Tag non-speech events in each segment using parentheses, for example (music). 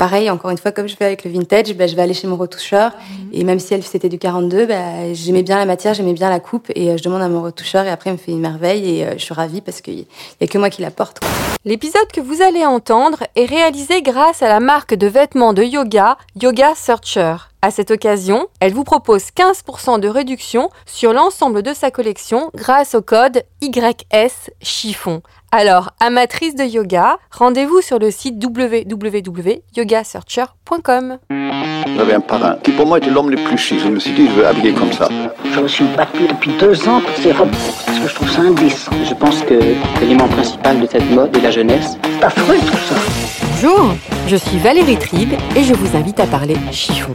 Pareil, encore une fois, comme je fais avec le vintage, bah, je vais aller chez mon retoucheur. Et même si elle c'était du 42, bah, j'aimais bien la matière, j'aimais bien la coupe. Et euh, je demande à mon retoucheur et après, il me fait une merveille. Et euh, je suis ravie parce qu'il n'y a que moi qui la porte. L'épisode que vous allez entendre est réalisé grâce à la marque de vêtements de yoga Yoga Searcher. À cette occasion, elle vous propose 15% de réduction sur l'ensemble de sa collection grâce au code YS chiffon. Alors, amatrice de yoga, rendez-vous sur le site www.yogasearcher.com. J'avais un parrain qui pour moi était l'homme le plus chic. Je me suis dit, je veux habiller comme ça. Je me suis battu depuis deux ans pour ces robes parce que je trouve ça indécent. Je pense que l'élément principal de cette mode est la jeunesse. C'est affreux tout ça. Bonjour, je suis Valérie Tribe et je vous invite à parler chiffon.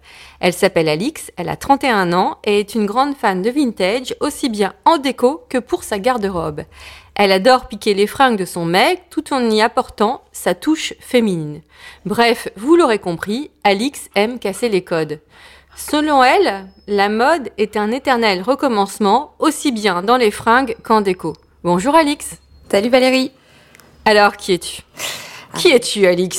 Elle s'appelle Alix, elle a 31 ans et est une grande fan de vintage, aussi bien en déco que pour sa garde-robe. Elle adore piquer les fringues de son mec tout en y apportant sa touche féminine. Bref, vous l'aurez compris, Alix aime casser les codes. Selon elle, la mode est un éternel recommencement, aussi bien dans les fringues qu'en déco. Bonjour Alix. Salut Valérie. Alors, qui es-tu? Qui es-tu, Alix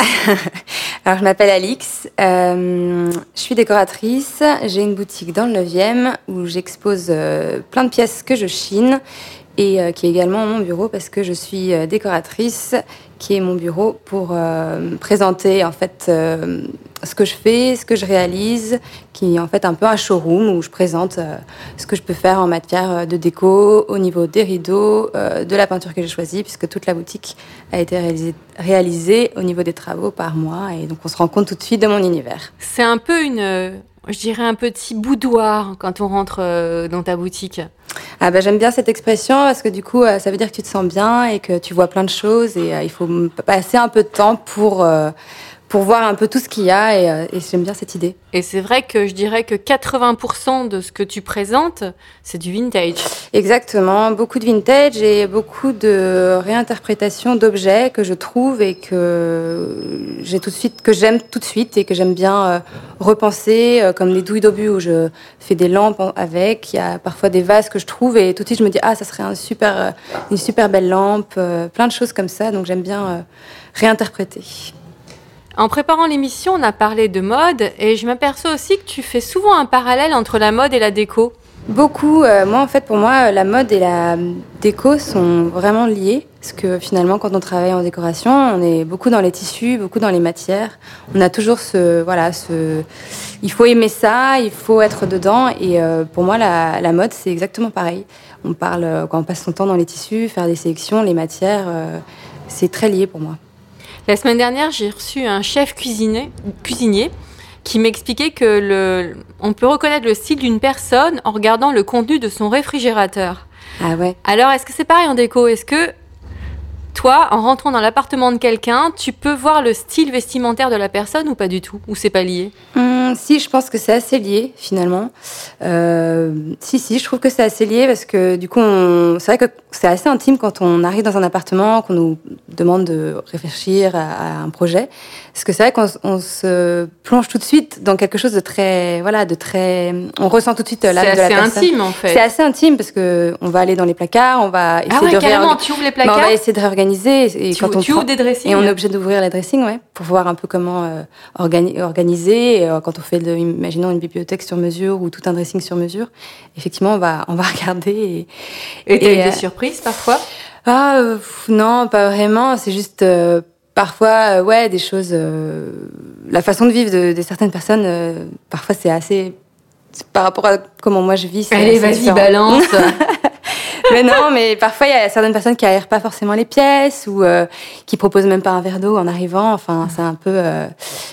(laughs) Alors, je m'appelle Alix. euh, je suis décoratrice. J'ai une boutique dans le 9e où j'expose euh, plein de pièces que je chine et euh, qui est également mon bureau parce que je suis décoratrice, qui est mon bureau pour présenter en fait ce que je fais, ce que je réalise, qui est en fait un peu un showroom où je présente euh, ce que je peux faire en matière euh, de déco, au niveau des rideaux, euh, de la peinture que j'ai choisie, puisque toute la boutique a été réalisée, réalisée au niveau des travaux par moi, et donc on se rend compte tout de suite de mon univers. C'est un peu une, je dirais un petit boudoir quand on rentre dans ta boutique. Ah bah, j'aime bien cette expression parce que du coup, ça veut dire que tu te sens bien et que tu vois plein de choses et il faut passer un peu de temps pour, pour voir un peu tout ce qu'il y a et, euh, et j'aime bien cette idée. Et c'est vrai que je dirais que 80% de ce que tu présentes, c'est du vintage. Exactement, beaucoup de vintage et beaucoup de réinterprétation d'objets que je trouve et que j'ai tout de suite, que j'aime tout de suite et que j'aime bien euh, repenser, euh, comme les douilles d'obus où je fais des lampes avec. Il y a parfois des vases que je trouve et tout de suite je me dis ah ça serait un super, une super belle lampe, plein de choses comme ça. Donc j'aime bien réinterpréter. En préparant l'émission, on a parlé de mode et je m'aperçois aussi que tu fais souvent un parallèle entre la mode et la déco. Beaucoup. euh, moi, en fait, pour moi, la mode et la déco sont vraiment liées. Parce que finalement, quand on travaille en décoration, on est beaucoup dans les tissus, beaucoup dans les matières. On a toujours ce, voilà, ce, il faut aimer ça, il faut être dedans. Et euh, pour moi, la, mode, c'est exactement pareil. On parle euh, quand on passe son temps dans les tissus, faire des sélections, les matières, euh, c'est très lié pour moi. La semaine dernière, j'ai reçu un chef cuisinier, cuisinier qui m'expliquait que le, on peut reconnaître le style d'une personne en regardant le contenu de son réfrigérateur. Ah ouais. Alors, est-ce que c'est pareil en déco? Est-ce que toi, en rentrant dans l'appartement de quelqu'un, tu peux voir le style vestimentaire de la personne ou pas du tout? Ou c'est pas lié? Hum, si, je pense que c'est assez lié finalement. Euh, si, si, je trouve que c'est assez lié parce que du coup, on- c'est vrai que c'est assez intime quand on arrive dans un appartement, qu'on nous demande de réfléchir à, à un projet. Parce que c'est vrai qu'on se plonge tout de suite dans quelque chose de très, voilà, de très, on ressent tout de suite C'est l'âme de la assez personne. intime en fait. C'est assez intime parce que on va aller dans les placards, on va essayer Ah ouais, de carrément, réorga- tu ouvres les Bah, placards on va essayer de réorganiser et Tu, quand on tu prend- ouvres des dressings et on est obligé d'ouvrir les dressings, ouais, pour voir un peu comment euh, organi- organiser. Et, euh, quand on on fait, de, imaginons une bibliothèque sur mesure ou tout un dressing sur mesure, effectivement, on va, on va (laughs) regarder. Et eu des surprises parfois? Ah euh, non, pas vraiment. C'est juste euh, parfois, euh, ouais, des choses. la façon de vivre de, de certaines personnes, parfois c'est assez. Par rapport à comment moi je vis. Allez, vas-y, balance. (laughs) mais non, mais parfois il y a certaines personnes qui aèrent pas forcément les pièces ou euh, qui proposent même pas un verre d'eau en arrivant. Enfin, c'est un peu. Euh,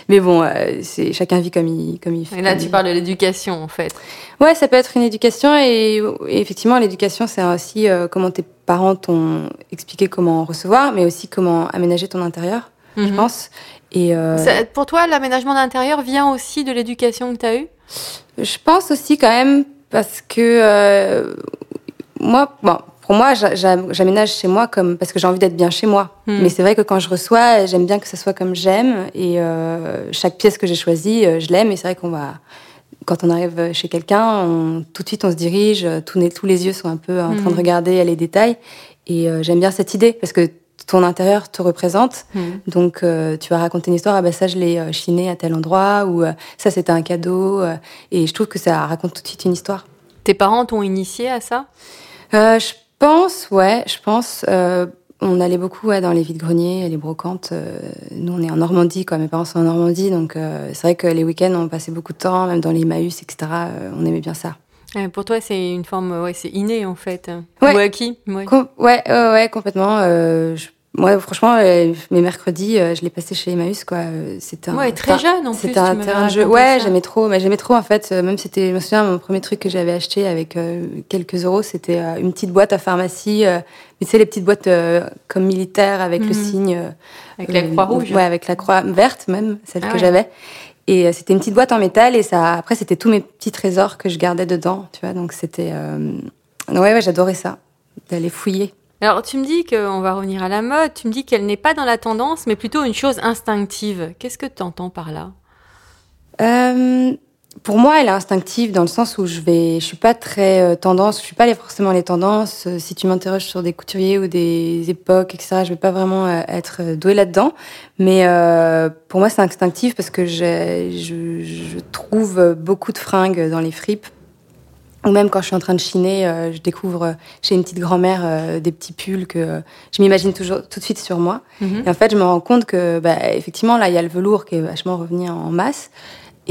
mais bon, euh, c'est chacun vit comme il comme il fait. Et là, tu parles de l'éducation en fait. Ouais, ça peut être une éducation et, et effectivement l'éducation c'est aussi comment tes parents t'ont expliqué comment recevoir, mais aussi comment aménager ton intérieur, je Mhm. pense. Et Ça- pour toi, l'aménagement d'intérieur vient aussi de l'éducation que tu as eue? Je pense aussi quand même parce que euh, moi, bon, pour moi, j'a- j'a- j'aménage chez moi comme parce que j'ai envie d'être bien chez moi. Hmm. Mais c'est vrai que quand je reçois, j'aime bien que ce soit comme j'aime et euh, chaque pièce que j'ai choisie, euh, je l'aime. Et c'est vrai qu'on va quand on arrive chez quelqu'un, tout de suite on se dirige, tous les, yeux sont un peu en train de Hmm. regarder les détails. Et euh, j'aime bien cette idée parce que ton intérieur te représente. Hmm. Donc, euh, tu vas raconter une histoire, ah bah ça, je l'ai euh, chiné à tel endroit, ou euh, ça, c'était un cadeau. et je trouve que ça raconte tout de suite une histoire. Tes parents t'ont initié à ça? Euh, je pense, ouais, je pense. euh, on allait beaucoup ouais, dans les vides-greniers, les brocantes. euh, nous, on est en Normandie, quoi. Mes parents sont en Normandie, donc euh, c'est vrai que les week-ends, on passait beaucoup de temps, même dans les Maüs, etc. euh, on aimait bien ça. Euh, Pour toi, c'est une forme, ouais, c'est inné en fait. Ouais. Ou acquis ouais. Com- ouais, ouais, ouais, complètement. euh, je- moi, franchement, euh, mes mercredis, euh, je les passais chez Emmaüs, quoi. euh, C'était un- Ouais, très jeune en plus. C'était un terrain de jeu. Ouais, j'aimais trop. Mais j'aimais trop en fait. Même c'était, je me souviens, mon premier truc que j'avais acheté avec euh, quelques euros, c'était une petite boîte à pharmacie. mais tu sais les petites boîtes comme militaires avec le Mhm. signe. Avec la croix rouge. Ouais, avec la croix verte même, celle Ah que ouais. j'avais. Et c'était une petite boîte en métal et ça. Après, c'était tous mes petits trésors que je gardais dedans. Tu vois, donc c'était. Ouais, ouais, j'adorais ça, d'aller fouiller. Alors, tu me dis qu'on va revenir à la mode, tu me dis qu'elle n'est pas dans la tendance, mais plutôt une chose instinctive. Qu'est-ce que tu entends par là? Euh, pour moi, elle est instinctive dans le sens où je vais, je suis pas très euh, tendance, je suis pas forcément les tendances. Euh, si tu m'interroges sur des couturiers ou des époques, etc., je vais pas vraiment être douée là-dedans. Mais pour moi, c'est instinctif parce que je, je trouve beaucoup de fringues dans les fripes. Ou même quand je suis en train de chiner, euh, je découvre euh, chez une petite grand-mère euh, des petits pulls que euh, je m'imagine toujours tout de suite sur moi. Mhm. Et en fait, je me rends compte que, bah, effectivement, là, il y a le velours qui est vachement revenu en masse.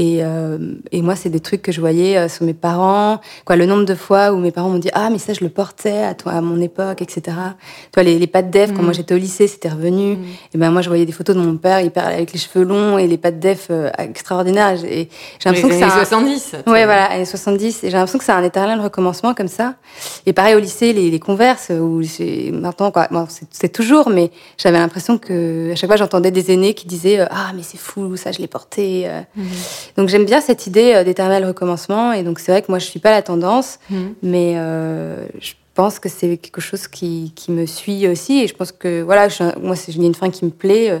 Et, euh, et moi, c'est des trucs que je voyais euh, sur mes parents. Quoi, le nombre de fois où mes parents m'ont dit Ah, mais ça, je le portais à, toi, à mon époque, etc. Tu vois, les, les pattes d'Ef, quand Mm. moi j'étais au lycée, c'était revenu. Mm. Et ben moi, je voyais des photos de mon père hyper, avec les cheveux longs et les pattes d'Ef euh, extraordinaires. Et j'ai l'impression que ça. années 70. tu Ouais, vois. voilà, années 70. Et j'ai l'impression que c'est un éternel recommencement comme ça. Et pareil au lycée, les, les converses, où j'ai maintenant, quoi, bon, c'est- c'est toujours, mais j'avais l'impression que à chaque fois j'entendais des aînés qui disaient euh, Ah, mais c'est fou, ça je l'ai porté. euh. Donc j'aime bien cette idée euh, d'éternel recommencement. Et donc c'est vrai que moi je suis pas la tendance, Mhm. mais euh, je pense que c'est quelque chose qui, qui me suit aussi. Et je pense que, voilà, je moi, c'est une fringue qui me plaît. euh,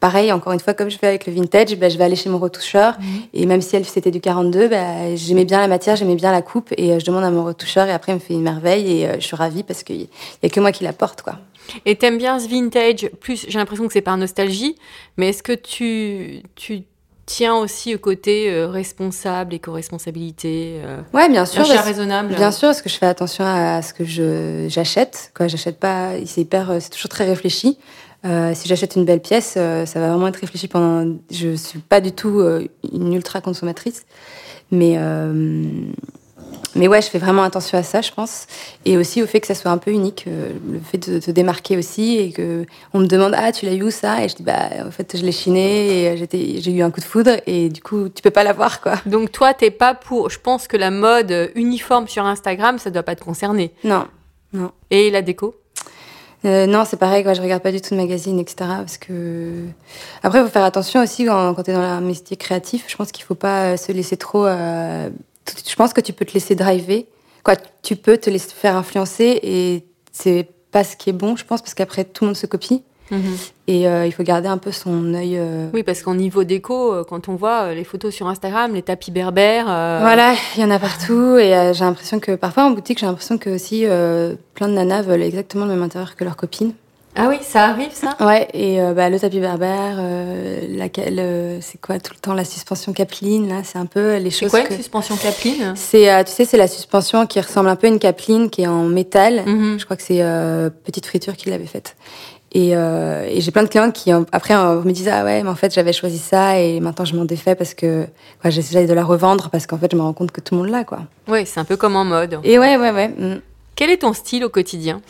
Pareil, encore une fois, comme je fais avec le vintage, ben, je vais aller chez mon retoucheur. Et même si elle c'était du 42, ben, j'aimais bien la matière, j'aimais bien la coupe. Et je demande à mon retoucheur et après, il me fait une merveille. Et je suis ravie parce qu'il n'y a que moi qui la porte. Quoi. Et t'aimes bien ce vintage? Plus, j'ai l'impression que c'est par nostalgie, mais est-ce que tu, tu tiens aussi au côté euh, responsable, éco-responsabilité, euh, Ouais, bien sûr. achat raisonnable Bien sûr, parce que je fais attention à ce que je j'achète. Quoi, j'achète pas. C'est hyper. euh, C'est toujours très réfléchi. Euh, si j'achète une belle pièce, euh, ça va vraiment être réfléchi pendant. Je suis pas du tout une ultra consommatrice, mais mais ouais, je fais vraiment attention à ça, je pense, et aussi au fait que ça soit un peu unique, euh, le fait de te démarquer aussi et que on me demande ah tu l'as eu où ça? Et je dis bah en fait je l'ai chiné et j'étais j'ai eu un coup de foudre et du coup tu peux pas l'avoir quoi. Donc toi, t'es pas pour. Je pense que la mode euh, uniforme sur Instagram, ça doit pas te concerner. Non. Et la déco? Euh, non, c'est pareil, quoi, je regarde pas du tout de magazines, etc. Parce que. Après, il faut faire attention aussi quand, quand tu es dans un métier créatif. Je pense qu'il faut pas euh, se laisser trop. euh, Je pense que tu peux te laisser driver. Quoi, tu peux te laisser faire influencer et c'est pas ce qui est bon, je pense, parce qu'après, tout le monde se copie. Et euh, il faut garder un peu son œil. euh, Oui, parce qu'en niveau déco, euh, quand on voit les photos sur Instagram, les tapis berbères. euh, Voilà, il y en a partout et j'ai l'impression que parfois en boutique, j'ai l'impression que aussi plein de nanas veulent exactement le même intérieur que leurs copines. Ah oui, ça arrive ça? Ouais, et euh, bah, le tapis berbère, euh, laquelle, euh, c'est quoi tout le temps la suspension capeline là, c'est un peu les C'est choses quoi que. une suspension capeline? C'est, euh, tu sais, c'est la suspension qui ressemble un peu à une capeline qui est en métal. Mhm. Je crois que c'est Petite Friture qui l'avait faite. Et, et j'ai plein de clientes qui, après, me disent Ah ouais, mais en fait, j'avais choisi ça et maintenant je m'en défais parce que quoi, j'essaie de la revendre parce qu'en fait, je me rends compte que tout le monde l'a, quoi. Oui, c'est un peu comme en mode. Et ouais, ouais, ouais. mm. Quel est ton style au quotidien?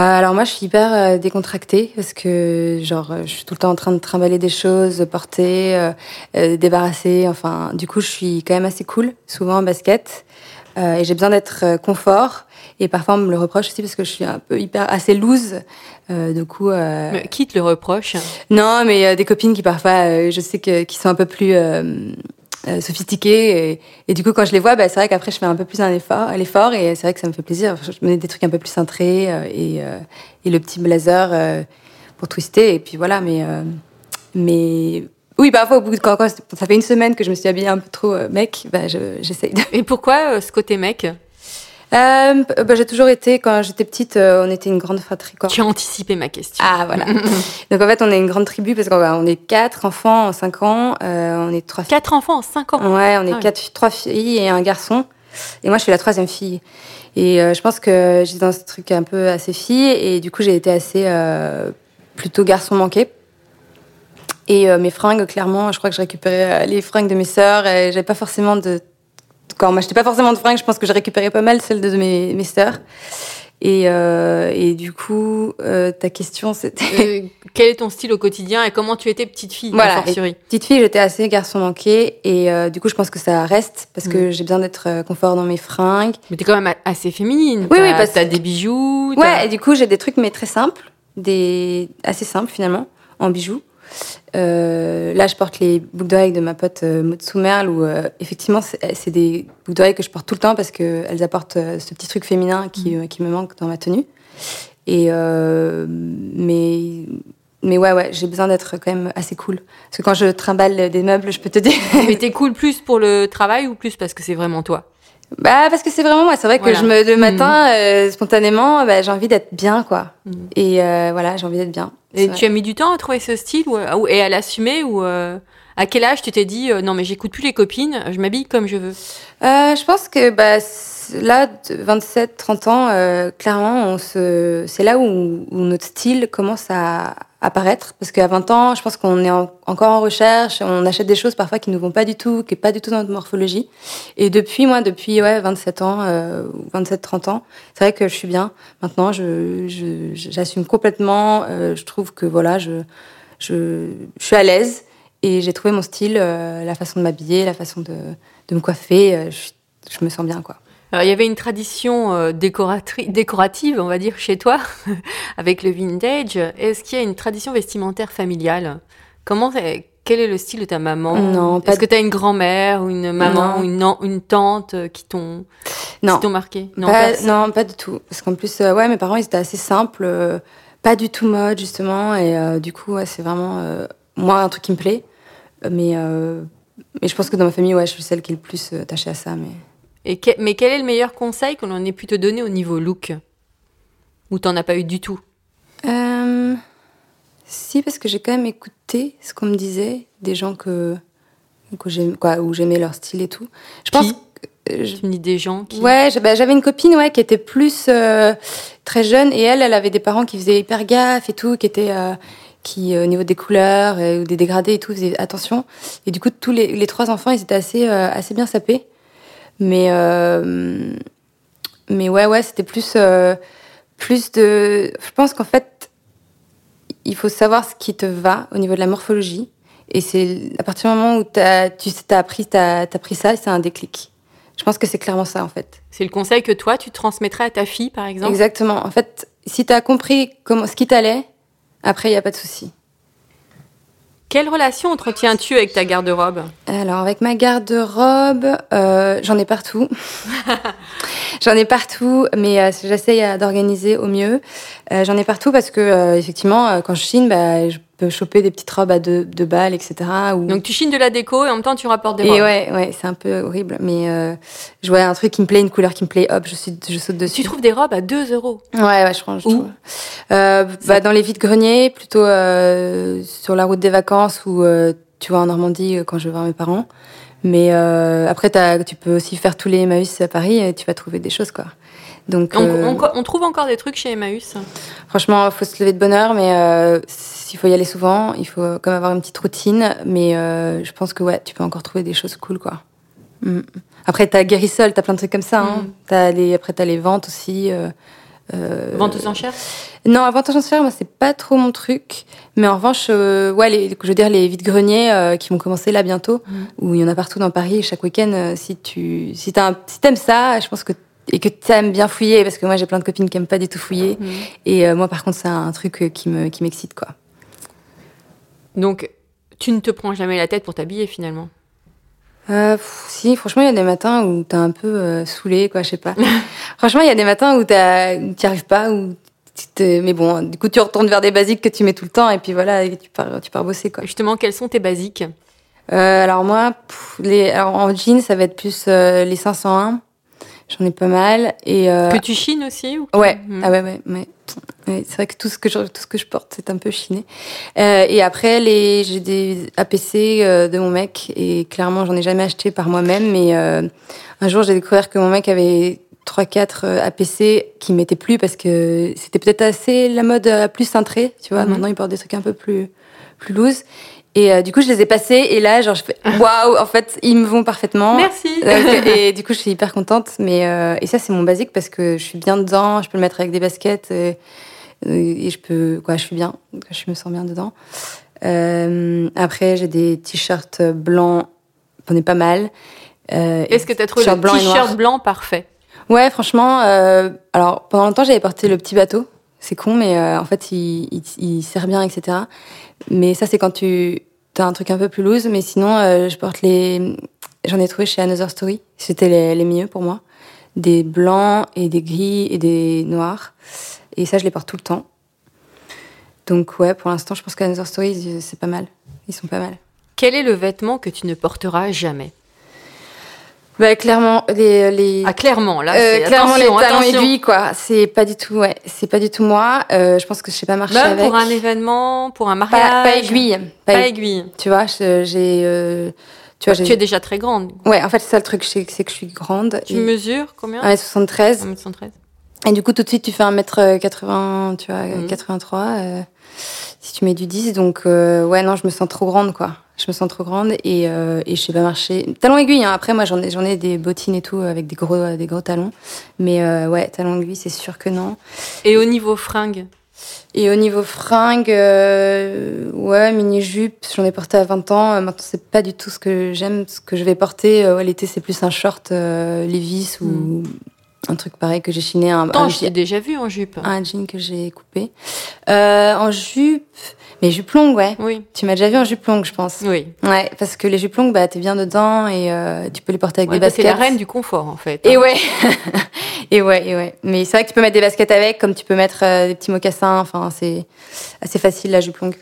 Alors moi, je suis hyper euh, décontractée parce que genre, euh, je suis tout le temps en train de trimballer des choses, porter, euh, euh, débarrasser. Enfin, du coup, je suis quand même assez cool, souvent en basket, Euh, et j'ai besoin d'être euh, confort. Et parfois, on me le reproche aussi parce que je suis un peu hyper assez loose. Euh, du coup, euh, Mais Qui te le reproche? Non, mais euh, des copines qui parfois, euh, je sais que qui sont un peu plus euh, sophistiquées et, du coup quand je les vois, bah, c'est vrai qu'après je fais un peu plus un effort, l'effort et c'est vrai que ça me fait plaisir. Je mets des trucs un peu plus cintrés euh, et, euh, et le petit blazer euh, pour twister et puis voilà. Mais euh, mais oui, parfois au bout de quand, quand ça fait une semaine que je me suis habillée un peu trop mec, bah, je- j'essaye. de- Et pourquoi ce côté mec? Euh, bah, j'ai toujours été quand j'étais petite, euh, on était une grande fratrie. quoi. Tu as anticipé ma question. Ah voilà. (laughs) Donc en fait, on est une grande tribu parce qu'on on est quatre enfants en cinq ans. euh, on est trois filles. Quatre enfants en cinq ans. Ouais, on est Ah quatre, trois filles et un garçon. Et moi, je suis la troisième fille. Et je pense que j'étais dans ce truc un peu assez fille et du coup, j'ai été assez plutôt garçon manqué. Et mes fringues, clairement, je crois que je récupérais les fringues de mes sœurs et j'avais pas forcément de. Quand moi, j'étais pas forcément de fringues, je pense que j'ai récupéré pas mal celles de mes, mes sœurs. Et, euh, et du coup, euh, ta question, c'était. Euh, quel est ton style au quotidien et comment tu étais petite fille Voilà. Petite fille, j'étais assez garçon manqué et euh, du coup, je pense que ça reste parce Mm. que j'ai besoin d'être euh, confort dans mes fringues. Mais t'es quand même assez féminine. Oui, oui, parce- T'as des bijoux. Ouais, et du coup, j'ai des trucs mais très simples, des assez simples finalement, en bijoux. Euh, là, je porte les boucles d'oreilles de ma pote euh, Maud Soumerle, où euh, effectivement, c'est c'est des boucles d'oreilles que je porte tout le temps parce qu'elles apportent euh, ce petit truc féminin qui, euh, qui me manque dans ma tenue. Et euh, mais mais ouais, ouais, j'ai besoin d'être quand même assez cool. Parce que quand je trimballe des meubles, je peux te dire. Mais t'es cool plus pour le travail ou plus parce que c'est vraiment toi? Bah parce que c'est vraiment moi. C'est vrai que Voilà. je me le matin euh, spontanément, bah, j'ai envie d'être bien quoi. Mhm. Et euh, voilà, j'ai envie d'être bien. Et vrai. tu as mis du temps à trouver ce style ou, ou- et à l'assumer ou euh, à quel âge tu t'es dit euh, non mais j'écoute plus les copines, je m'habille comme je veux? Euh, je pense que bah, là, 27-30 ans, euh, clairement, on se... c'est là où, où notre style commence à apparaître. Parce qu'à 20 ans, je pense qu'on est en- encore en recherche, on achète des choses parfois qui ne vont pas du tout, qui n'est pas du tout dans notre morphologie. Et depuis, moi, depuis ouais, 27 ans, euh, ou 27-30 ans, c'est vrai que je suis bien. Maintenant, je, je- j'assume complètement. euh, je trouve que voilà, je, je, je suis à l'aise. Et j'ai trouvé mon style, euh, la façon de m'habiller, la façon de, de me coiffer. euh, je, je me sens bien, quoi. Alors, il y avait une tradition euh, décorative, on va dire, chez toi, (laughs) avec le vintage. Est-ce qu'il y a une tradition vestimentaire familiale? Comment c'est- Quel est le style de ta maman? Non, Est-ce que tu as une grand-mère ou une maman Non. ou une, an- une tante euh, qui t'ont marqué? Non, pas, non, pas du tout. Parce qu'en plus, euh, ouais, mes parents, ils étaient assez simples, euh, pas du tout mode, justement. Et euh, du coup, ouais, c'est vraiment, euh, moi, un truc qui me plaît. Mais, euh, mais je pense que dans ma famille, ouais, je suis celle qui est le plus euh, attachée à ça. Mais... Et que- mais quel est le meilleur conseil qu'on en ait pu te donner au niveau look Ou t'en as pas eu du tout Euh, si, parce que j'ai quand même écouté ce qu'on me disait, des gens que, que j'aime- quoi, où j'aimais leur style et tout. Je pense Qui que, euh, je- Tu me dis des gens qui... Ouais, bah, j'avais une copine ouais, qui était plus euh, très jeune et elle, elle avait des parents qui faisaient hyper gaffe et tout, qui étaient euh, qui au niveau des couleurs ou des dégradés et tout faisaient attention. Et du coup, tous les, les trois enfants, ils étaient assez assez bien sapés. Mais euh, mais ouais, ouais, c'était plus euh, plus de. Je pense qu'en fait, il faut savoir ce qui te va au niveau de la morphologie. Et c'est à partir du moment où t'as, tu as appris, t'as pris ça, c'est un déclic. Je pense que c'est clairement ça, en fait. C'est le conseil que toi, tu transmettrais à ta fille, par exemple? Exactement. En fait, si tu as compris comment, ce qui t'allait, après, il n'y a pas de souci. Quelle relation entretiens-tu avec ta garde-robe Alors, avec ma garde-robe, euh, j'en ai partout. (laughs) j'en ai partout, mais euh, j'essaye euh, d'organiser au mieux. Euh, j'en ai partout parce que, effectivement, quand je chine, bah, je peux choper des petites robes à deux, deux balles, etc. Ou... Donc tu chines de la déco et en même temps tu rapportes des Et robes. ouais, ouais, c'est un peu horrible, mais euh, je vois un truc qui me plaît, une couleur qui me plaît, hop, je, suis, je saute dessus. Tu trouves des robes à 2 euros? Ouais, ouais, je, pense, je Où? trouve. Euh, bah, dans les vides-greniers, plutôt euh, sur la route des vacances ou tu vois en Normandie quand je vais voir mes parents. Mais après, tu peux aussi faire tous les Emmaüs à Paris et tu vas trouver des choses quoi. Donc On, euh, on- on trouve encore des trucs chez Emmaüs. franchement, faut se lever de bonne heure, mais euh, s'il faut y aller souvent, il faut même avoir une petite routine. Mais euh, je pense que ouais, tu peux encore trouver des choses cool quoi. Mm. Après, t'as Guérissol, t'as plein de trucs comme ça. Hein. Mm. T'as les, après, t'as les ventes aussi. euh, Vente aux enchères? Non, vente aux enchères, moi, c'est pas trop mon truc. Mais en revanche, ouais, les, je veux dire, les vides-greniers qui vont commencer là bientôt, où il y en a partout dans Paris, chaque week-end, si tu si un- si t'aimes ça, je pense que et que t'aimes bien fouiller, parce que moi, j'ai plein de copines qui aiment pas du tout fouiller. Et euh, moi, par contre, c'est un truc euh, qui me qui m'excite, quoi. Donc, tu ne te prends jamais la tête pour t'habiller finalement? Euh, pff, si, franchement, il y a des matins où t'es un peu euh, saoulé, quoi, je sais pas. (laughs) franchement, il y a des matins où t'y arrives pas, où tu mais bon, du coup, tu retournes vers des basiques que tu mets tout le temps, et puis voilà, et tu pars, tu pars bosser, quoi. Justement, quels sont tes basiques? Euh, alors moi, pff, les, alors en jean, ça va être plus les 501. J'en ai pas mal, et euh, Que tu chines aussi ou Ouais, Hmm. ah ouais, ouais, ouais. Ouais, c'est vrai que tout ce que je, tout ce que je porte, c'est un peu chiné. Euh, et après, les, j'ai des APC euh, de mon mec, et clairement, j'en ai jamais acheté par moi-même, mais euh, un jour, j'ai découvert que mon mec avait 3-4 APC qui m'étaient plus parce que c'était peut-être assez la mode euh, plus cintrée, tu vois. Mhm. Maintenant, il porte des trucs un peu plus, plus loose. Et euh, du coup, je les ai passés, et là, genre, je fais (laughs) waouh, en fait, ils me vont parfaitement. Merci. Donc, et du coup, je suis hyper contente. Mais euh, et ça, c'est mon basique parce que je suis bien dedans. Je peux le mettre avec des baskets et, et je peux, quoi, je suis bien. Je me sens bien dedans. Euh, après, j'ai des t-shirts blancs. J'en ai pas mal. Euh, Est-ce que tu as trouvé t-shirt le t-shirt blanc parfait? Ouais, franchement. euh, alors, pendant longtemps, j'avais porté le petit bateau. C'est con, mais euh, en fait, il, il, il sert bien, etc. Mais ça, c'est quand tu un truc un peu plus loose. Mais sinon, euh, je porte les. J'en ai trouvé chez Another Story. C'était les, les mieux pour moi. Des blancs et des gris et des noirs. Et ça, je les porte tout le temps. Donc, ouais, pour l'instant, je pense qu'Another Story, c'est pas mal. Ils sont pas mal. Quel est le vêtement que tu ne porteras jamais? Bah, clairement, les. les... Ah, clairement, là, Euh, clairement attention, les talons aiguilles quoi c'est pas du tout ouais c'est pas du tout moi Euh, je pense que je sais pas marcher Même avec pour un événement, pour un mariage. pas, pas aiguille pas, Pas aiguille. aiguille. tu vois j'ai euh, tu vois Tu j'ai es déjà très grande. ouais en fait c'est ça le truc c'est que je suis grande Tu et- mesures combien? 1m73 1m73. et du coup tout de suite tu fais 1m80 tu vois Mhm. 83 euh, si tu mets du 10 donc euh, ouais non je me sens trop grande quoi je me sens trop grande et, euh, et je sais pas marcher talons aiguilles hein. après moi j'en ai j'en ai des bottines et tout avec des gros des gros talons mais euh, ouais talons aiguilles c'est sûr que non Et au niveau fringues? Et au niveau fringues, euh, ouais, mini-jupe, j'en ai porté à 20 ans. Maintenant, c'est pas du tout ce que j'aime. Ce que je vais porter, euh, l'été, c'est plus un short euh, Levi's ou un truc pareil que j'ai chiné, un, Tant, un, je t'ai déjà vu en jupe. un jean que j'ai coupé. Euh, en jupe, mais jupe longue, ouais. Oui, Tu m'as déjà vu en jupe longue, je pense. oui. Ouais, parce que les jupes longues, bah, t'es bien dedans et euh, tu peux les porter avec Ouais, des baskets. la reine du confort, en fait. Et hein. ouais, (laughs) et ouais, et ouais. Mais c'est vrai que tu peux mettre des baskets avec, comme tu peux mettre euh, des petits mocassins. Enfin, c'est assez facile la jupe longue.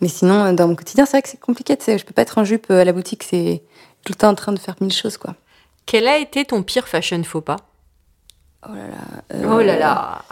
Mais sinon, dans mon quotidien, c'est vrai que c'est compliqué. Je peux pas être en jupe à la boutique. C'est tout le temps en train de faire mille choses, quoi. Quel a été ton pire fashion faux pas? Oh là là. euh, Oh là là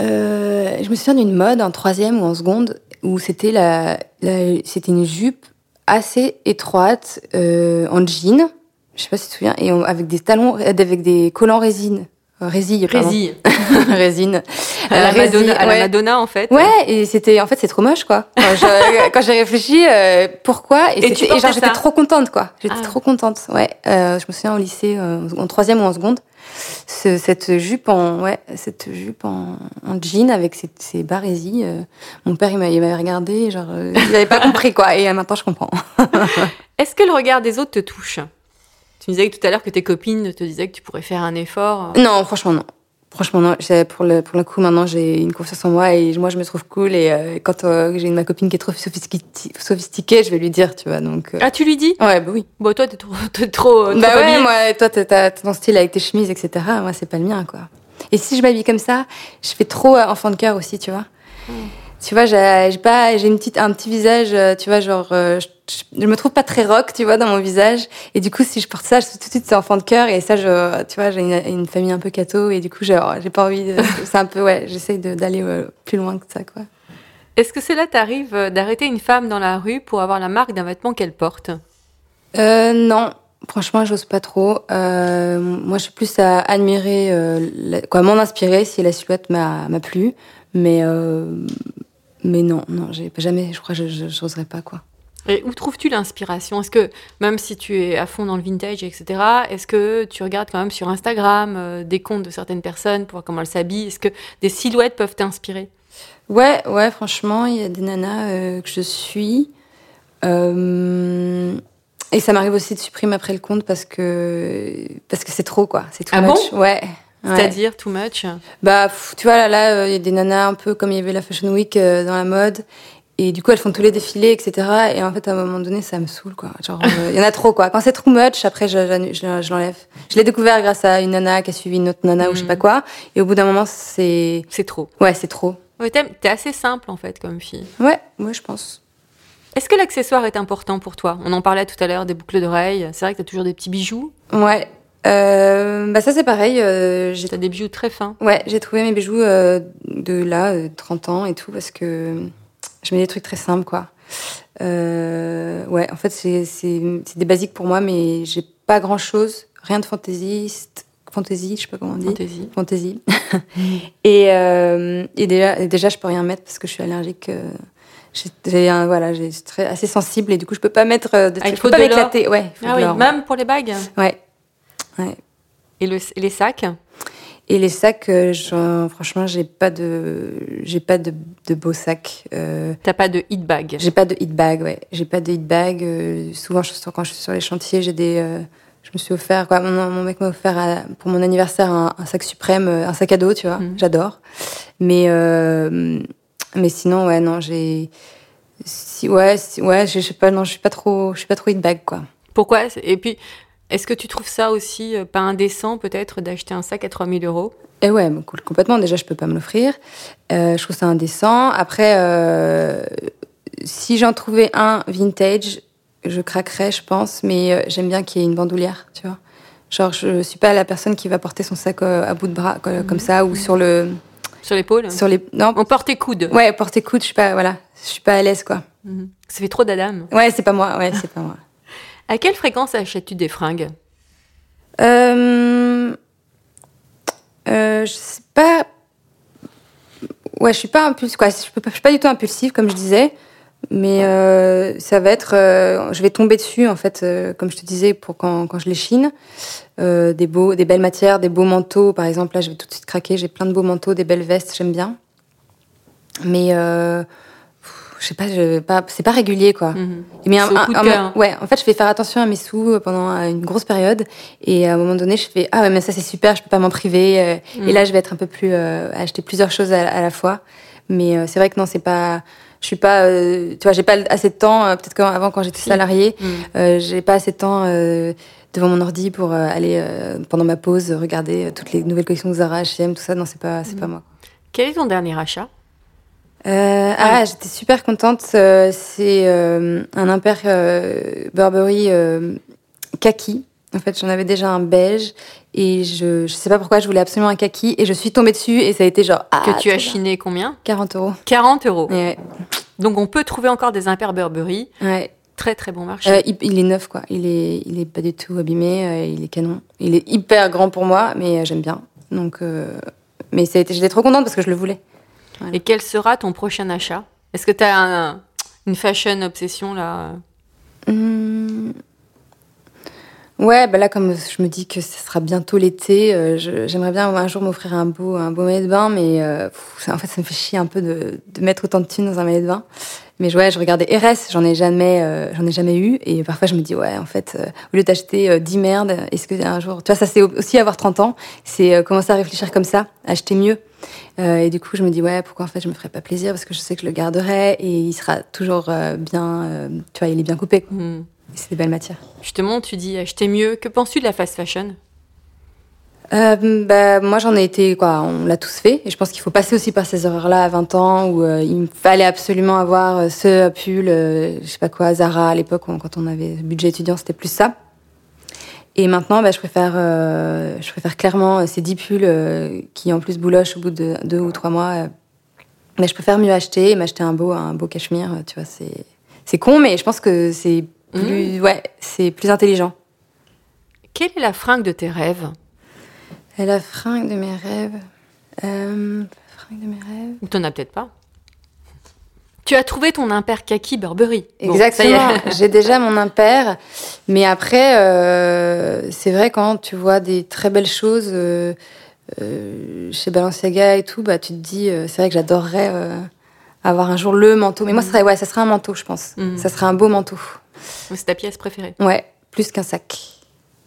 euh, je me souviens d'une mode en troisième ou en seconde où c'était la, la- c'était une jupe assez étroite euh, en jean. Je sais pas si tu te souviens et on- avec des talons, avec des collants résine, résille. Résille. (laughs) résine. À la, résille, Madonna, à la ouais. Madonna, en fait. Ouais, et c'était en fait c'est trop moche quoi. (laughs) Quand j'ai réfléchi euh, pourquoi et, Et et genre j'étais trop contente quoi. J'étais Ah. trop contente. Ouais, euh, je me souviens au lycée euh, en troisième ou en seconde, ce- cette jupe en ouais cette jupe en, en jean avec ses, ses barésies. euh, mon père il m'a- il m'avait regardé genre euh, il avait pas compris quoi et maintenant je comprends. (laughs) Est-ce que le regard des autres te touche? Tu me disais tout à l'heure que tes copines te disaient que tu pourrais faire un effort. Non, franchement non. Franchement non. Pour le pour le coup maintenant j'ai une confiance en moi et moi je me trouve cool et euh, quand euh, j'ai ma copine qui est trop sophistiquée, sophistiquée je vais lui dire tu vois donc. euh, Ah, tu lui dis? Ouais bah oui. Bon, toi, t'es trop, t'es trop, trop Bah ouais, habillée. moi, toi, t'as- ton style avec tes chemises, etc. Moi, c'est pas le mien, quoi. Et si je m'habille comme ça, je fais trop enfant de cœur aussi, tu vois. Tu vois, j'ai pas, j'ai une petite, un petit visage, euh, tu vois, genre, euh, je, je- me trouve pas très rock, tu vois, dans mon visage. Et du coup, si je porte ça, je, tout de suite, c'est enfant de cœur. Et ça, je, tu vois, j'ai une, une famille un peu catho. Et du coup, j'ai j'ai pas envie. (laughs) C'est un peu, ouais, j'essaye d'aller euh, plus loin que ça, quoi. Est-ce que cela t'arrive d'arrêter une femme dans la rue pour avoir la marque d'un vêtement qu'elle porte? Euh, non, franchement, j'ose pas trop. Euh, moi, je suis plus à admirer, euh, la- quoi, m'en inspirer si la silhouette m'a plu. Mais, mais non, non, j'ai jamais, je crois, que je j'oserais pas, quoi. Et où trouves-tu l'inspiration? Est-ce que, même si tu es à fond dans le vintage, etc., est-ce que tu regardes quand même sur Instagram euh, des comptes de certaines personnes pour voir comment elles s'habillent? Est-ce que des silhouettes peuvent t'inspirer? Ouais, ouais, franchement, il y a des nanas euh, que je suis. Euh, et ça m'arrive aussi de supprimer après le compte parce que parce que c'est trop, quoi. C'est too Ah much. ouais. Ouais. C'est-à-dire too much Bah, tu vois, là, là, euh, il y a des nanas un peu comme il y avait la Fashion Week euh, dans la mode. Et du coup, elles font tous les défilés, etc. Et en fait, à un moment donné, ça me saoule, quoi. Genre, euh, il y en a trop, quoi. Quand c'est too much, après, je, j'annu- je, je l'enlève. Je l'ai découvert grâce à une nana qui a suivi une autre nana ou je sais pas quoi. Et au bout d'un moment, c'est... C'est trop. Ouais, c'est trop. Ouais, T'es assez simple en fait comme fille. Ouais, ouais, je pense. Est-ce que l'accessoire est important pour toi? On en parlait tout à l'heure des boucles d'oreilles. C'est vrai que t'as toujours des petits bijoux. Ouais. Euh, bah, ça, c'est pareil. euh, j'ai des bijoux très fins. Ouais, j'ai trouvé mes bijoux euh, de là, euh, 30 ans et tout, parce que je mets des trucs très simples, quoi. Euh, ouais, en fait, c'est des basiques pour moi, mais j'ai pas grand chose, rien de fantaisiste, fantaisie, je sais pas comment on dit. Fantaisie. Fantaisie. (laughs) (laughs) et, euh, et déjà, déjà, je peux rien mettre parce que je suis allergique. euh, j'ai- un, voilà, j'ai assez sensible et du coup, je peux pas mettre euh, de Ah, je faut peux pas m'éclater. Ouais, Ah oui, même pour les bagues. Ouais. Ouais. Et, le- et les sacs? Et les sacs, euh, franchement, j'ai pas de, j'ai pas de, de beaux sacs. Euh, T'as pas de hit bag. j'ai pas de hit bag, ouais. J'ai pas de hit bag. euh, souvent, je, quand je suis sur les chantiers, j'ai des, euh, je me suis offert, quoi. Mon, mon mec m'a offert à- pour mon anniversaire un, un sac suprême, un sac à dos, tu vois. Mhm. J'adore. Mais, mais sinon, ouais, non, j'ai, si, ouais, si- ouais, je je sais pas, non, je suis pas trop, je suis pas trop hit bag, quoi. Pourquoi? Et puis, est-ce que tu trouves ça aussi euh, pas indécent peut-être d'acheter un sac à 3000 euros? Et ouais, cool, complètement. Déjà, je peux pas me l'offrir. Euh, je trouve ça indécent. Après, euh, si j'en trouvais un vintage, je craquerais, je pense. Mais j'aime bien qu'il y ait une bandoulière, tu vois. Genre, je suis pas la personne qui va porter son sac à bout de bras quoi, comme ça ou sur le, sur l'épaule? Sur les. Non. On porte tes coudes. Ouais, porter coude, je suis pas, voilà, je suis pas à l'aise, quoi. Mhm. Ça fait trop d'Adam. Ouais, c'est pas moi. Ouais, c'est pas moi. À quelle fréquence achètes-tu des fringues? Euh, euh, je sais pas. Ouais, je suis pas suis pas du tout impulsive, comme je disais. Mais euh, ça va être. je vais tomber dessus, en fait, comme je te disais, pour quand, quand je les chine. Des, beaux, des belles matières, des beaux manteaux. Par exemple, là, je vais tout de suite craquer. J'ai plein de beaux manteaux, des belles vestes, j'aime bien. Mais. Je sais pas, je, pas c'est pas régulier, quoi. Mhm. Mais ouais, en fait, je vais faire attention à mes sous euh, pendant euh, une grosse période. Et à un moment donné, je fais ah ouais, mais ça c'est super, je peux pas m'en priver. euh. Et là, je vais être un peu plus euh, acheter plusieurs choses à, à la fois. Mais euh, c'est vrai que non, c'est pas. Je suis pas. euh, tu vois, j'ai pas assez de temps. Peut-être qu'avant, quand j'étais salariée, Mm. euh, j'ai pas assez de temps devant mon ordi pour aller pendant ma pause regarder toutes les nouvelles collections de Zara, H&M, tout ça. Non, c'est pas, c'est pas moi. Quel est ton dernier achat? Euh, ah, j'étais super contente. euh, c'est euh, un impair euh, Burberry kaki. En fait, j'en avais déjà un beige et je, je sais pas pourquoi je voulais absolument un kaki et je suis tombée dessus et ça a été genre ah, Que tu as chiné combien? 40 euros. 40 euros. Ouais, Donc on peut trouver encore des impairs Burberry. ouais. Très très bon marché. Euh, il, il est neuf quoi. Il est, il est pas du tout abîmé. euh, il est canon. Il est hyper grand pour moi, mais j'aime bien. Donc, euh, mais j'étais trop contente parce que je le voulais. Et quel sera ton prochain achat? Est-ce que tu as une fashion obsession là? Hum, Ouais, bah là, comme je me dis que ce sera bientôt l'été, euh, j'aimerais bien un jour m'offrir un beau, un beau maillot de bain, mais euh, pff, en fait, ça me fait chier un peu de, de mettre autant de thunes dans un maillot de bain. Mais ouais, je regardais RS, j'en ai jamais, euh, j'en ai jamais eu, et parfois je me dis ouais, en fait, au lieu d'acheter euh, 10 merdes, est-ce que un jour, tu vois, ça c'est aussi avoir 30 ans, c'est commencer à réfléchir comme ça, acheter mieux. Euh, et du coup, je me dis ouais, pourquoi en fait je me ferais pas plaisir parce que je sais que je le garderai et il sera toujours euh, bien, euh, tu vois, il est bien coupé. Hmm. C'est des belles matières. Justement, tu dis acheter mieux. Que penses-tu de la fast fashion? Bah, moi, j'en ai été, quoi, on l'a tous fait. Et je pense qu'il faut passer aussi par ces erreurs-là à 20 ans où il fallait absolument avoir ce pull, je sais pas quoi, Zara à l'époque, quand on avait budget étudiant, c'était plus ça. Et maintenant, bah, je, préfère, euh, je préfère clairement euh, ces 10 pulls euh, qui en plus boulochent au bout de deux ou trois mois. euh. mais je préfère mieux acheter et m'acheter un beau, un beau cachemire. Tu vois, c'est, c'est con, mais je pense que c'est plus, ouais, c'est plus intelligent. Quelle est la fringue de tes rêves? La fringue de mes rêves. Euh, fringue de mes rêves. T'en as peut-être pas? Tu as trouvé ton impair kaki Burberry. Exactement. (laughs) J'ai déjà mon impair, mais après, euh, c'est vrai quand tu vois des très belles choses euh, euh, chez Balenciaga et tout, bah tu te dis, c'est vrai que j'adorerais avoir un jour le manteau. Mais moi, ça serait, ouais, ça serait un manteau, je pense. Mhm. Ça serait un beau manteau. C'est ta pièce préférée. Ouais, plus qu'un sac.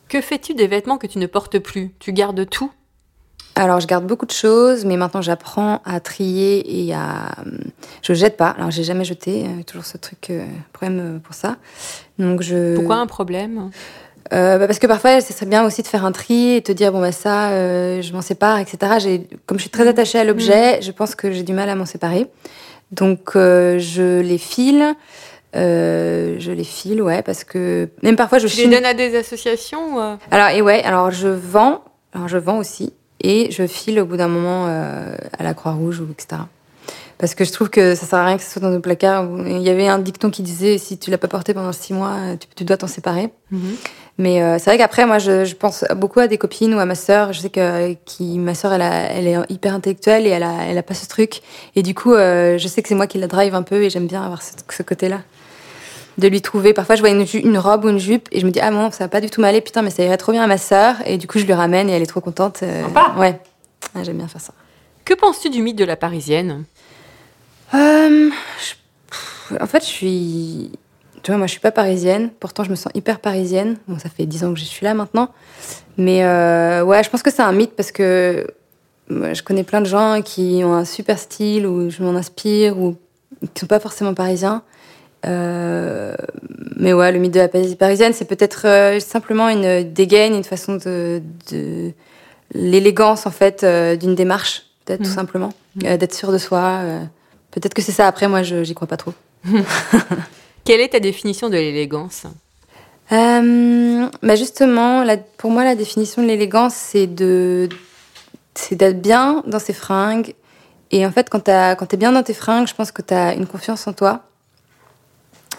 Que fais-tu des vêtements que tu ne portes plus? Tu gardes tout? Alors, je garde beaucoup de choses, mais maintenant j'apprends à trier et à. Je jette pas. Alors, j'ai jamais jeté. euh, toujours ce truc, euh, problème euh, pour ça. Donc, je. Pourquoi un problème? Euh, bah, parce que parfois, ce serait bien aussi de faire un tri et te dire bon bah ça, euh, je m'en sépare, etc. J'ai, comme je suis très attachée à l'objet, je pense que j'ai du mal à m'en séparer. Donc je les file, euh, je les file, ouais, parce que même parfois je Tu les donnes à des associations ou, Alors et ouais, alors je vends, alors je vends aussi et je file au bout d'un moment euh, à la Croix-Rouge ou etc. Parce que je trouve que ça sert à rien que ce soit dans nos placards. Il y avait un dicton qui disait si tu l'as pas porté pendant six mois, tu, tu dois t'en séparer. Mais euh, c'est vrai qu'après, moi, je, je pense beaucoup à des copines ou à ma sœur. Je sais que qui, ma sœur, elle, a- elle est hyper intellectuelle et elle a, elle a pas ce truc. Et du coup, euh, je sais que c'est moi qui la drive un peu et j'aime bien avoir ce, ce côté-là. De lui trouver. Parfois, je vois une, robe ou une jupe et je me dis, ah non, ça va pas du tout m'aller. Putain, mais ça irait trop bien à ma sœur. Et du coup, je lui ramène et elle est trop contente. euh, Sympa. ouais. Ah, j'aime bien faire ça. Que penses-tu du mythe de la parisienne? Euh, je- en fait, je suis. Tu vois, moi, je suis pas parisienne. Pourtant, je me sens hyper parisienne. Bon, ça fait dix ans que je suis là maintenant. Mais euh, ouais, je pense que c'est un mythe parce que moi, je connais plein de gens qui ont un super style ou je m'en inspire ou qui sont pas forcément parisiens. Euh, mais ouais, le mythe de la Pari- parisienne, c'est peut-être euh, simplement une dégaine, une façon de. de l'élégance, en fait, euh, d'une démarche, peut-être tout simplement. Euh, D'être sûr de soi. Peut-être que c'est ça. Après, moi, je j'y crois pas trop. (laughs) Quelle est ta définition de l'élégance? Bah justement, la- pour moi, la définition de l'élégance, c'est de, c'est d'être bien dans ses fringues. Et en fait, quand t'es bien dans tes fringues, je pense que tu as une confiance en toi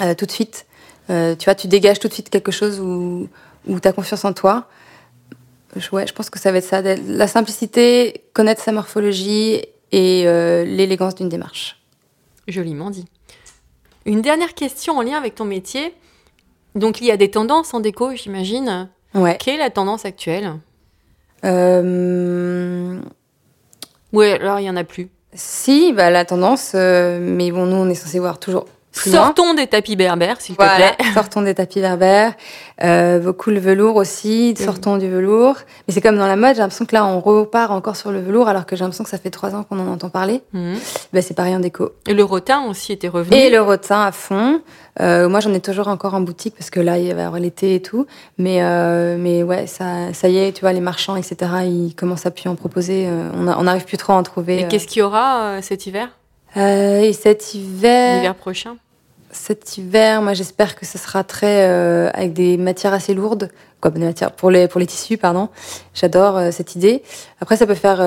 euh, tout de suite. Euh, tu vois, tu dégages tout de suite quelque chose où, où tu as confiance en toi. Je, ouais, je pense que ça va être ça. La simplicité, connaître sa morphologie et euh, l'élégance d'une démarche. Joliment dit. Une dernière question en lien avec ton métier. Donc, il y a des tendances en déco, j'imagine. Ouais. Quelle est la tendance actuelle? Euh, Ou alors, il y en a plus. Si, bah, la tendance, euh, mais bon, nous, on est censé voir toujours loin. Sortons des tapis berbères, s'il te Voilà, plaît. sortons des tapis berbères, euh, beaucoup le velours aussi, sortons du velours. Mais c'est comme dans la mode, j'ai l'impression que là, on repart encore sur le velours, alors que j'ai l'impression que ça fait trois ans qu'on en entend parler. Bah, c'est pareil en déco. Et le rotin aussi était revenu. Et le rotin à fond. Euh, moi, j'en ai toujours encore en boutique parce que là, il va y avoir l'été et tout. Mais, euh, mais ouais, ça, ça y est, tu vois, les marchands, etc., ils commencent à plus en proposer. Euh, on n'arrive plus trop à en trouver. Et euh. qu'est-ce qu'il y aura euh, cet hiver? Euh, et cet hiver. L'hiver prochain Cet hiver, moi j'espère que ce sera très euh, avec des matières assez lourdes, quoi, des matières pour les pour les tissus, pardon. J'adore euh, cette idée. Après, ça peut faire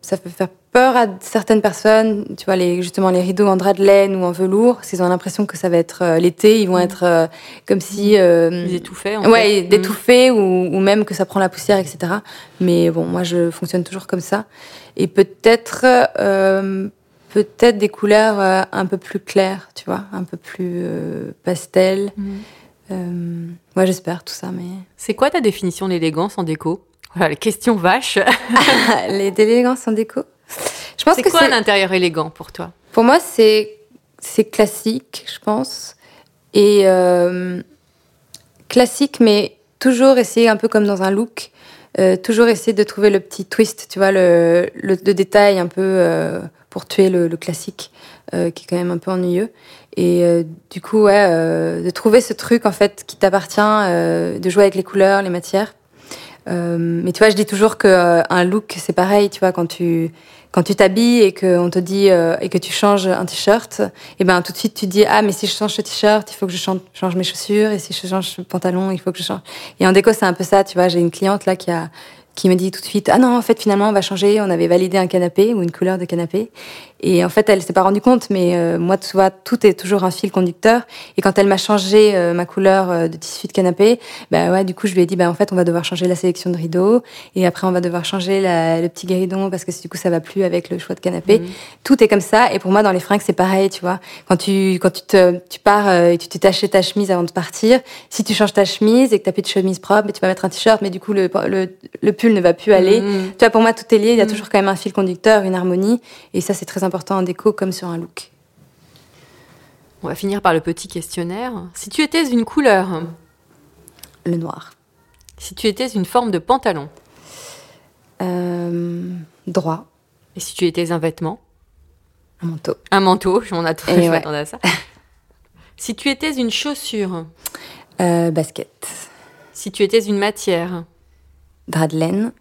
ça peut faire peur à certaines personnes. Tu vois, les justement les rideaux en drap de laine ou en velours, s'ils ont l'impression que ça va être l'été, ils vont être euh, comme si Ils étouffaient. en ouais, fait. Mhm. d'étouffer ou, ou même que ça prend la poussière, etc. Mais bon, moi, je fonctionne toujours comme ça. Et peut-être, peut-être des couleurs euh, un peu plus claires, tu vois, un peu plus euh, pastel. Mhm. Euh, ouais, j'espère tout ça, mais C'est quoi ta définition d'élégance en déco? Voilà, les questions vaches. (laughs) (laughs) les d'élégances en déco? Je pense C'est que quoi c'est un intérieur élégant pour toi? Pour moi, c'est c'est classique, je pense, et classique, mais toujours essayer un peu comme dans un look, euh, toujours essayer de trouver le petit twist, tu vois, le, le, le détail un peu euh, pour tuer le, classique, euh, qui est quand même un peu ennuyeux. Et euh, du coup, ouais, euh, de trouver ce truc en fait qui t'appartient, de jouer avec les couleurs, les matières. Mais tu vois, je dis toujours que un look, c'est pareil, tu vois, quand tu quand tu t'habilles et qu'on te dit et que tu changes un t-shirt, et ben tout de suite tu dis ah mais si je change ce t-shirt, il faut que je change, mes chaussures et si je change le pantalon, il faut que je change. Et en déco c'est un peu ça, tu vois. J'ai une cliente là qui a qui me dit tout de suite ah non en fait finalement on va changer on avait validé un canapé ou une couleur de canapé et en fait elle s'est pas rendue compte mais euh, moi tu vois tout est toujours un fil conducteur. Et quand elle m'a changé euh, ma couleur euh, de tissu de canapé bah ouais du coup je lui ai dit bah en fait on va devoir changer la sélection de rideaux. Et après on va devoir changer la, le petit guéridon parce que du coup ça va plus avec le choix de canapé. Mhm. tout est comme ça. Et pour moi dans les fringues c'est pareil tu vois. Quand tu quand tu te tu pars euh, et tu t'es taché ta chemise avant de partir si tu changes ta chemise et que t'as plus de chemise propre tu vas mettre un t-shirt mais du coup le le, le pull ne va plus aller. Mhm. tu vois pour moi tout est lié. Il y a toujours quand même un fil conducteur une harmonie. Et ça c'est très important en déco comme sur un look On va finir par le petit questionnaire. Si tu étais une couleur, le noir si tu étais une forme de pantalon, Euh, droit et si tu étais un vêtement, un manteau un manteau, on a tout, Et je ouais. m'attendais à ça. (laughs) si tu étais une chaussure, Euh, basket si tu étais une matière, drap de laine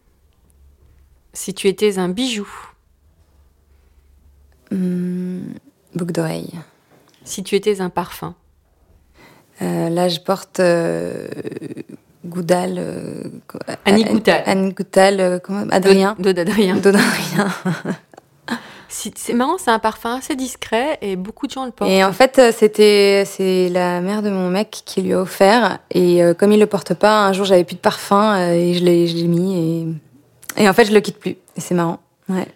si tu étais un bijou, hum, boucle d'oreille si tu étais un parfum, Euh, là je porte euh, Goudal euh, quoi- Annie Goutal euh, comment Adrien d'Adrien. (laughs) C'est marrant, c'est un parfum assez discret et beaucoup de gens le portent. Et en fait, euh, c'était c'est la mère de mon mec qui lui a offert. Et euh, comme il le porte pas, un jour j'avais plus de parfum euh, et je l'ai je l'ai mis et et en fait je le quitte plus. Et c'est marrant. Ouais.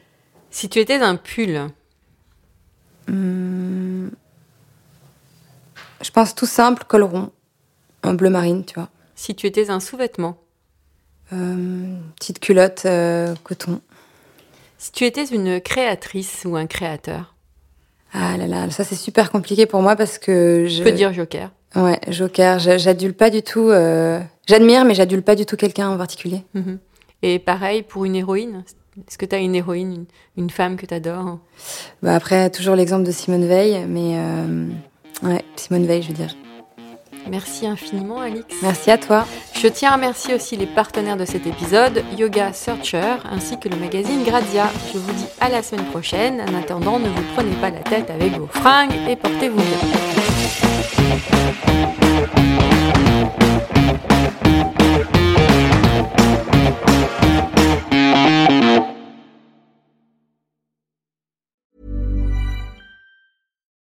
Si tu étais un pull, Hum, je pense tout simple, col rond, en bleu marine, tu vois. si tu étais un sous-vêtement, Euh, petite culotte euh, coton. si tu étais une créatrice ou un créateur, Ah là là, ça c'est super compliqué pour moi parce que je peux dire joker. Ouais, Joker. j'a- J'adule pas du tout. euh, J'admire, mais j'adule pas du tout quelqu'un en particulier. Mhm. Et pareil pour une héroïne. Est-ce que tu as une héroïne, une, une femme que tu adores Bah après, toujours l'exemple de Simone Veil, mais euh, ouais, Simone Veil, je veux dire. Merci infiniment, Alix. Merci à toi. Je tiens à remercier aussi les partenaires de cet épisode, Yoga Searcher, ainsi que le magazine Gradia. Je vous dis à la semaine prochaine. En attendant, ne vous prenez pas la tête avec vos fringues et portez-vous bien.